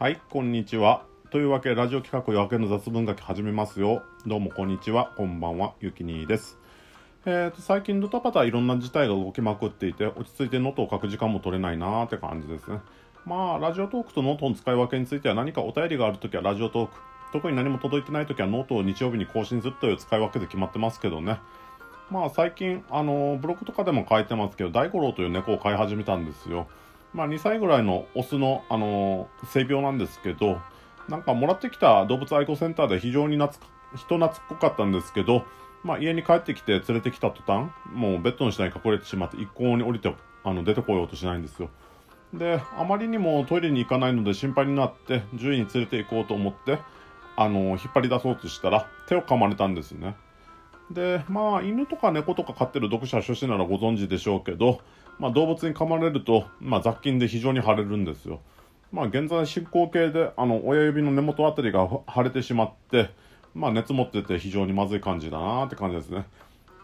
はい、こんにちは。というわけで、ラジオ企画夜明けの雑文書き始めますよ。どうもこんにちは、こんばんは、ゆきにーです。えーと、最近ドタバタいろんな事態が動きまくっていて、落ち着いてノートを書く時間も取れないなーって感じですね。まあ、 Radiotalkとノートの使い分けについては何かお便りがあるときは Radiotalk、特に何も届いてないときはノートを日曜日に更新するという使い分けで決まってますけどね。まあ最近、あのブログとかでも書いてますけど、大五郎という猫を飼い始めたんですよ。まあ2歳ぐらいのオスの、あの性病なんですけど、なんかもらってきた動物愛護センターで非常に懐人懐っこかったんですけど、まあ家に帰ってきて連れてきた途端、もうベッドの下に隠れてしまって一向に降りて、あの出てこようとしないんですよ。で、あまりにもトイレに行かないので心配になって、獣医に連れて行こうと思って、あの、引っ張り出そうとしたら、手を噛まれたんですね。で、まあ、犬とか猫とか飼ってる読者初心ならご存知でしょうけど、まあ、動物に噛まれると、まあ、雑菌で非常に腫れるんですよ。まあ、現在進行形で、あの、親指の根元あたりが腫れてしまって、まあ、熱持ってて非常にまずい感じだなって感じですね。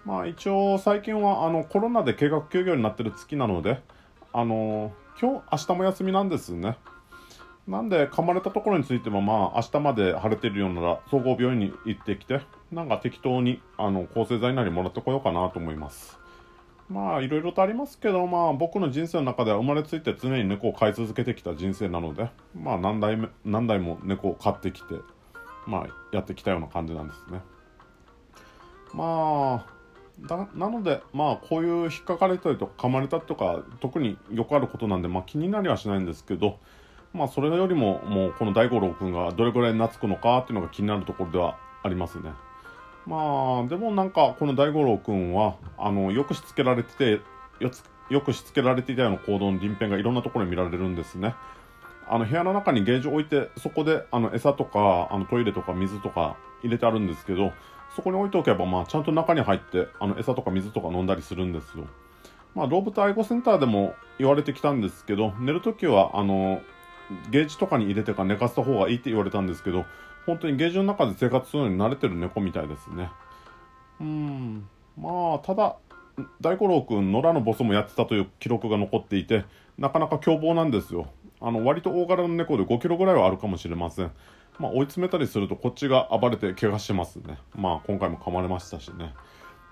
まあ、一応、最近は、あの、コロナで計画休業になってる月なので、あの、今日、明日も休みなんですね。なんで、噛まれたところについても、まあ、明日まで腫れてるようなら、総合病院に行ってきて、なんか適当に、あの、抗生剤なりもらってこようかなと思います。まあ、いろいろとありますけど、まあ、僕の人生の中では生まれついて常に猫を飼い続けてきた人生なので、まあ、何代目、何代も猫を飼ってきて、まあ、やってきたような感じなんですね。まあ、だなので、まあ、こういう引っかかれたりとか噛まれたとか、特によくあることなんで、まあ、気になりはしないんですけど、まあ、それよりも、もう、この大五郎くんがどれぐらい懐くのかっていうのが気になるところではありますね。まあ、でもなんか、この大五郎くんは、あの、よくしつけられてて、よつよくしつけられていたような行動の鱗片がいろんなところに見られるんですね。あの、部屋の中にゲージを置いて、そこで、あの、餌とか、あの、トイレとか水とか入れてあるんですけど、そこに置いておけば、まあ、ちゃんと中に入って、あの、餌とか水とか飲んだりするんですよ。まあ、動物愛護センターでも言われてきたんですけど、寝るときは、あの、ゲージとかに入れてから寝かせた方がいいって言われたんですけど、本当にゲージの中で生活するのに慣れてる猫みたいですね。うん。まあ、ただ、大五郎くん、野良のボスもやってたという記録が残っていて、なかなか凶暴なんですよ。あの、割と大柄の猫で5キロぐらいはあるかもしれません。まあ、追い詰めたりするとこっちが暴れて怪我しますね。まあ、今回も噛まれましたしね。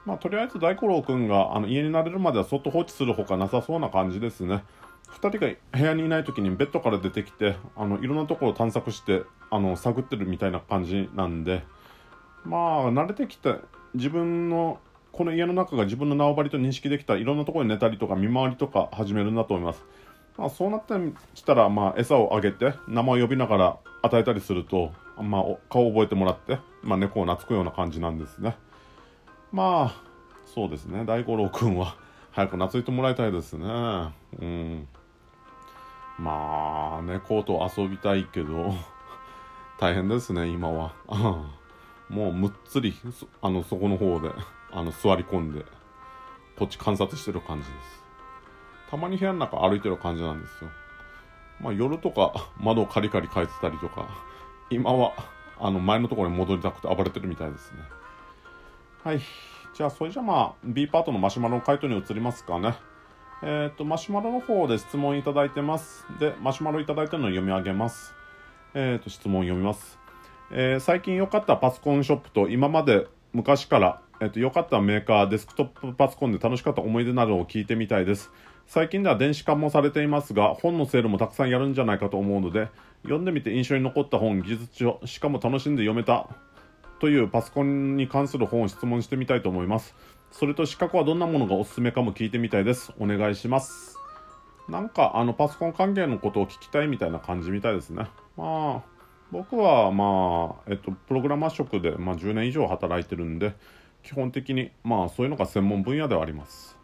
まあ、とりあえず大五郎くんがあの家に慣れるまではそっと放置するほかなさそうな感じですね。2人が部屋にいない時にベッドから出てきてあのいろんなところを探索してあの探ってるみたいな感じなんでまあ慣れてきて自分のこの家の中が自分の縄張りと認識できたいろんなところに寝たりとか見回りとか始めるんだと思います。まあ、そうなってきたら、まあ、餌をあげて名前を呼びながら与えたりすると、まあ、顔を覚えてもらって、まあ、猫を懐くような感じなんですね。まあそうですね大五郎くんは早く懐いてもらいたいですね。うんまあ、猫と遊びたいけど、大変ですね、今は。もうむっつり、あの、そこの方で、あの、座り込んで、こっち観察してる感じです。たまに部屋の中歩いてる感じなんですよ。まあ、夜とか窓をカリカリ変えてたりとか、今は、あの、前のところに戻りたくて暴れてるみたいですね。はい。じゃあ、それじゃまあ、B パートのマシュマロの回答に移りますかね。えっ、ー、と、マシュマロの方で質問いただいてます。で、マシュマロいただいてるのを読み上げます。えっ、ー、と、質問読みます。えー、最近良かったパソコンショップと今まで昔から、えっ、と、良かったメーカー、デスクトップパソコンで楽しかった思い出などを聞いてみたいです。最近では電子化もされていますが、本のセールもたくさんやるんじゃないかと思うので、読んでみて印象に残った本、技術書、しかも楽しんで読めたというパソコンに関する本を質問してみたいと思います。それと資格はどんなものがおすすめかも聞いてみたいです。お願いします。なんか、あの、パソコン関係のことを聞きたいみたいな感じみたいですね。まあ、僕は、まあ、えっと、プログラマー職で、まあ、10年以上働いてるんで、基本的に、まあ、そういうのが専門分野ではあります。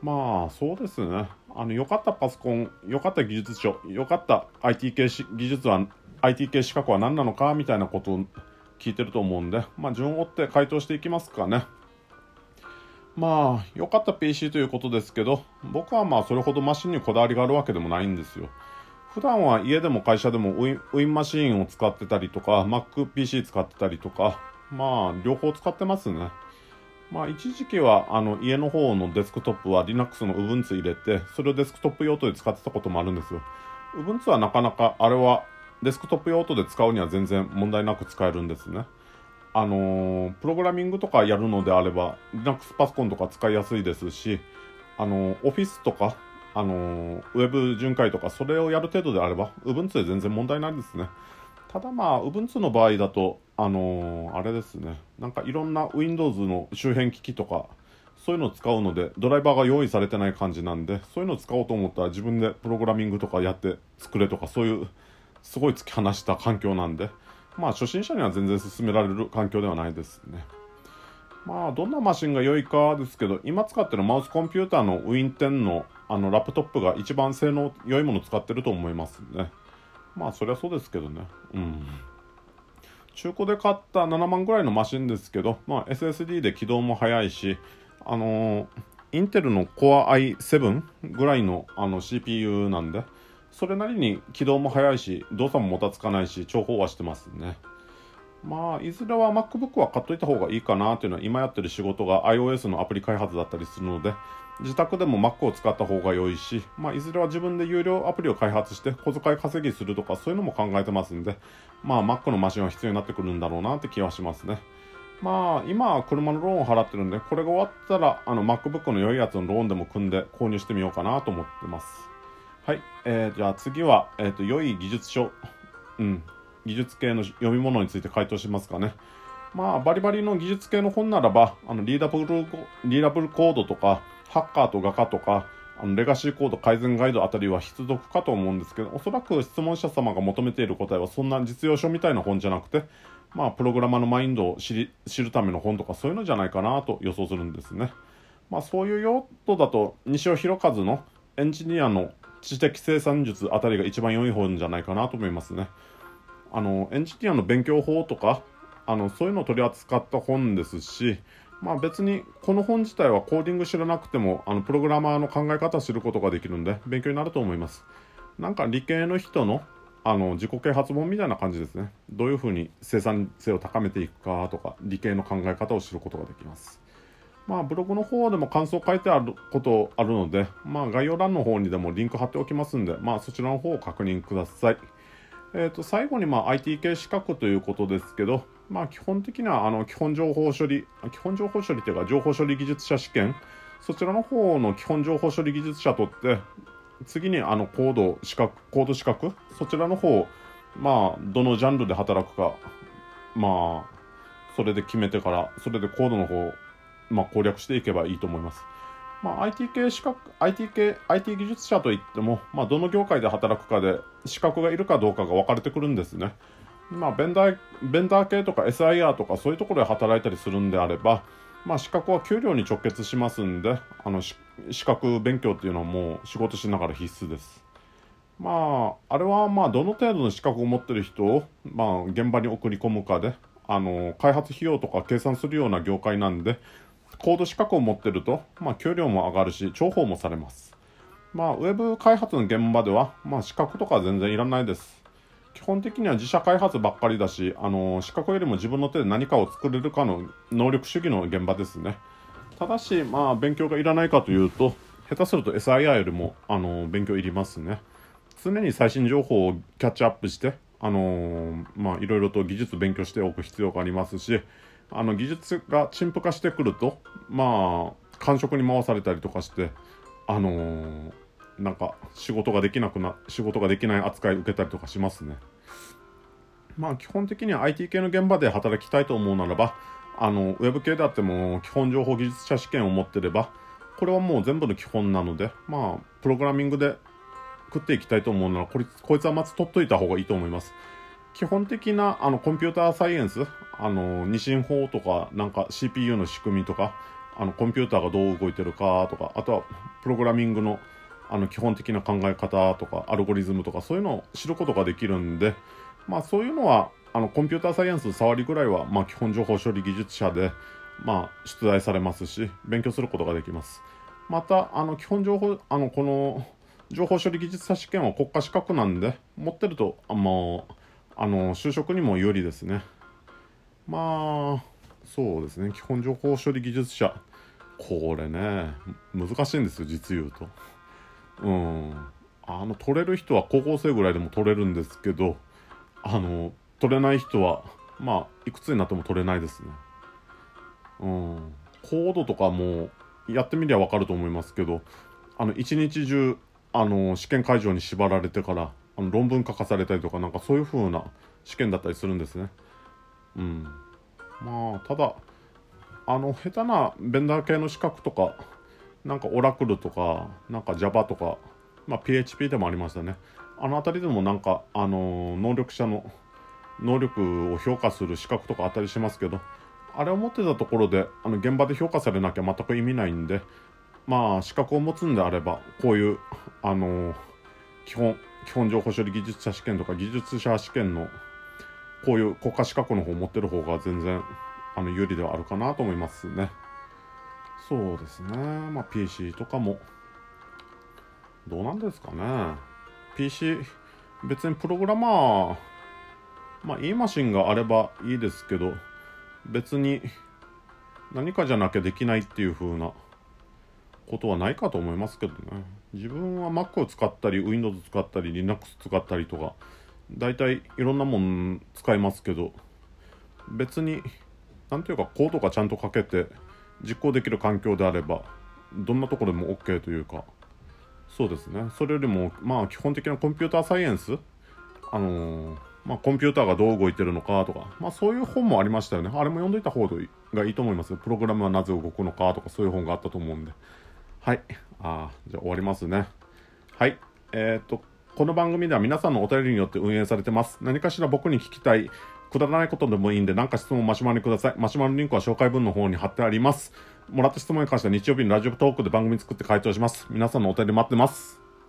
まあ、そうですね。あの、良かったパソコン、良かった技術書、良かった IT 系技術は、IT 系資格は何なのかみたいなことを聞いてると思うんで、まあ、順を追って回答していきますかね。まあ、良かった PC ということですけど、僕はまあ、それほどマシンにこだわりがあるわけでもないんですよ。普段は家でも会社でもウィンマシンを使ってたりとか、MacPC 使ってたりとか、まあ、両方使ってますね。まあ、一時期は、あの、家の方のデスクトップは Linux の Ubuntu 入れて、それをデスクトップ用途で使ってたこともあるんですよ。Ubuntu はなかなか、あれは、デスクトップ用途で使うには全然問題なく使えるんですね。あの、プログラミングとかやるのであれば Linux パソコンとか使いやすいですし、あのー、Office とか、あの、ウェブ巡回とかそれをやる程度であれば Ubuntu で全然問題ないですね。ただまあ Ubuntu の場合だと、あのあれですねなんかいろんな Windows の周辺機器とかそういうのを使うのでドライバーが用意されてない感じなんでそういうのを使おうと思ったら自分でプログラミングとかやって作れとかそういうすごい突き放した環境なんでまあ初心者には全然進められる環境ではないですね。まあどんなマシンが良いかですけど今使ってるマウスコンピューターの Win10 のあのラップトップが一番性能良いものを使ってると思いますね。まあそりゃそうですけどね。うん。中古で買った7万ぐらいのマシンですけど、まあ、SSD で起動も早いし、あのー、インテルの Core i7 ぐらいのあの CPU なんで、それなりに起動も早いし、動作ももたつかないし、重宝はしてますね。まあ、いずれは MacBook は買っといた方がいいかなというのは、今やってる仕事が iOS のアプリ開発だったりするので、自宅でも Mac を使った方が良いし、まあ、いずれは自分で有料アプリを開発して小遣い稼ぎするとかそういうのも考えてますんで、まあ、Mac のマシンは必要になってくるんだろうなって気はしますね。まあ、今は車のローンを払ってるんで、これが終わったら、あの、MacBook の良いやつのローンでも組んで購入してみようかなと思ってます。はい。えー、じゃあ次は、えっ、ー、と、良い技術書、うん、技術系の読み物について回答しますかね。まあ、バリバリの技術系の本ならば、あの、リーダブル、リーダブルコードとか、ハッカーと画家とか、あのレガシーコード改善ガイドあたりは必読かと思うんですけど、おそらく質問者様が求めている答えはそんな実用書みたいな本じゃなくて、まあ、プログラマーのマインドを知り知るための本とかそういうのじゃないかなと予想するんですね。まあ、そういう用途だと、西尾弘和のエンジニアの知的生産術あたりが一番良い本じゃないかなと思いますね。あの、エンジニアの勉強法とか、あの、そういうのを取り扱った本ですし、まあ別にこの本自体はコーディング知らなくてもあのプログラマーの考え方を知ることができるんで勉強になると思います。なんか理系の人のあの自己啓発本みたいな感じですね。どういうふうに生産性を高めていくかとか理系の考え方を知ることができます。まあブログの方でも感想書いてあることあるので、まあ概要欄の方にでもリンク貼っておきますんで、まあそちらの方を確認ください。え、ー、と最後にまあ IT 系資格ということですけど、まあ基本的にはあの基本情報処理、基本情報処理というか情報処理技術者試験、そちらの方の基本情報処理技術者取って、次にあのコード資格、コード資格、そちらの方、まあどのジャンルで働くか、まあそれで決めてから、それでコードの方、まあ攻略していけばいいと思います。まあ、IT 系資格、IT 系、IT 技術者といっても、まあ、どの業界で働くかで資格がいるかどうかが分かれてくるんですね。まあ、ベンダー、ベンダー系とか SIR とかそういうところで働いたりするんであれば、まあ、資格は給料に直結しますんで、あの、資格勉強っていうのはもう仕事しながら必須です。まあ、あれはまあ、どの程度の資格を持ってる人を、まあ、現場に送り込むかで、あの、開発費用とか計算するような業界なんで、コード資格を持ってると、まあ、給料も上がるし、重宝もされます。まあ、ウェブ開発の現場では、まあ、資格とか全然いらないです。基本的には自社開発ばっかりだし、あの資格よりも自分の手で何かを作れるかの能力主義の現場ですね。ただし、まあ、勉強がいらないかというと、下手すると SIR よりも、あの勉強いりますね。常に最新情報をキャッチアップして、あのまあ、いろいろと技術勉強しておく必要がありますし、あの、技術が陳腐化してくると、まあ、感触に回されたりとかして、あのーなんか仕事ができなくな、仕事ができない扱い受けたりとかしますね。まあ基本的には IT 系の現場で働きたいと思うならば、あの、ウェブ系であっても基本情報技術者試験を持ってれば、これはもう全部の基本なので、まあ、プログラミングで食っていきたいと思うなら、ここいつはまず取っといた方がいいと思います。基本的な、あの、コンピューターサイエンス、あの、二進法とか、なんか CPU の仕組みとか、あの、コンピューターがどう動いてるかとか、あとは、プログラミングのあの基本的な考え方とかアルゴリズムとかそういうのを知ることができるんで、まあそういうのはあのコンピューターサイエンス触りぐらいは、まあ、基本情報処理技術者で、まあ、出題されますし勉強することができます。またあの基本情報あのこの情報処理技術者試験は国家資格なんで持ってるとあのあの就職にも有利ですね。まあそうですね基本情報処理技術者これね難しいんですよ実言うと。うん。あの、取れる人は高校生ぐらいでも取れるんですけど、あの取れない人はまあいくつになっても取れないですねうんコードとかもやってみりゃ分かると思いますけどあの一日中あの試験会場に縛られてからあの論文書かされたりとかなんかそういう風な試験だったりするんですね。うん。まあただあの下手なベンダー系の資格とかなんかオラクルとかなんか Java とかまあ PHP でもありましたね。あの辺りでもなんかあの能力者の能力を評価する資格とかあったりしますけどあれを持ってたところであの現場で評価されなきゃ全く意味ないんでまあ資格を持つんであればこういうあの基本基本情報処理技術者試験とか技術者試験のこういう国家資格の方を持ってる方が全然あの有利ではあるかなと思いますね。そうですね。まあ PC とかもどうなんですかね。PC 別にプログラマーまあいいマシンがあればいいですけど別に何かじゃなきゃできないっていう風なことはないかと思いますけどね自分は Mac を使ったり Windows 使ったり Linux 使ったりとか大体いろんなもん使いますけど別に何ていうかコードがちゃんと書けて実行できる環境であればどんなところでも OK というかそうですね。それよりもまあ基本的なコンピューターサイエンス？あのー、まあ、コンピューターがどう動いてるのかとか、まあ、そういう本もありましたよね。あれも読んどいた方がいいと思いますプログラムはなぜ動くのかとかそういう本があったと思うんで。はいあじゃあ終わりますねはいえー、っとこの番組では皆さんのお便りによって運営されてます何かしら僕に聞きたいくだらないことでもいいんで、何か質問をマシュマロにください。マシュマロリンクは紹介文の方に貼ってあります。もらった質問に関しては日曜日にラジオトークで番組作って回答します。皆さんのお便り待ってます。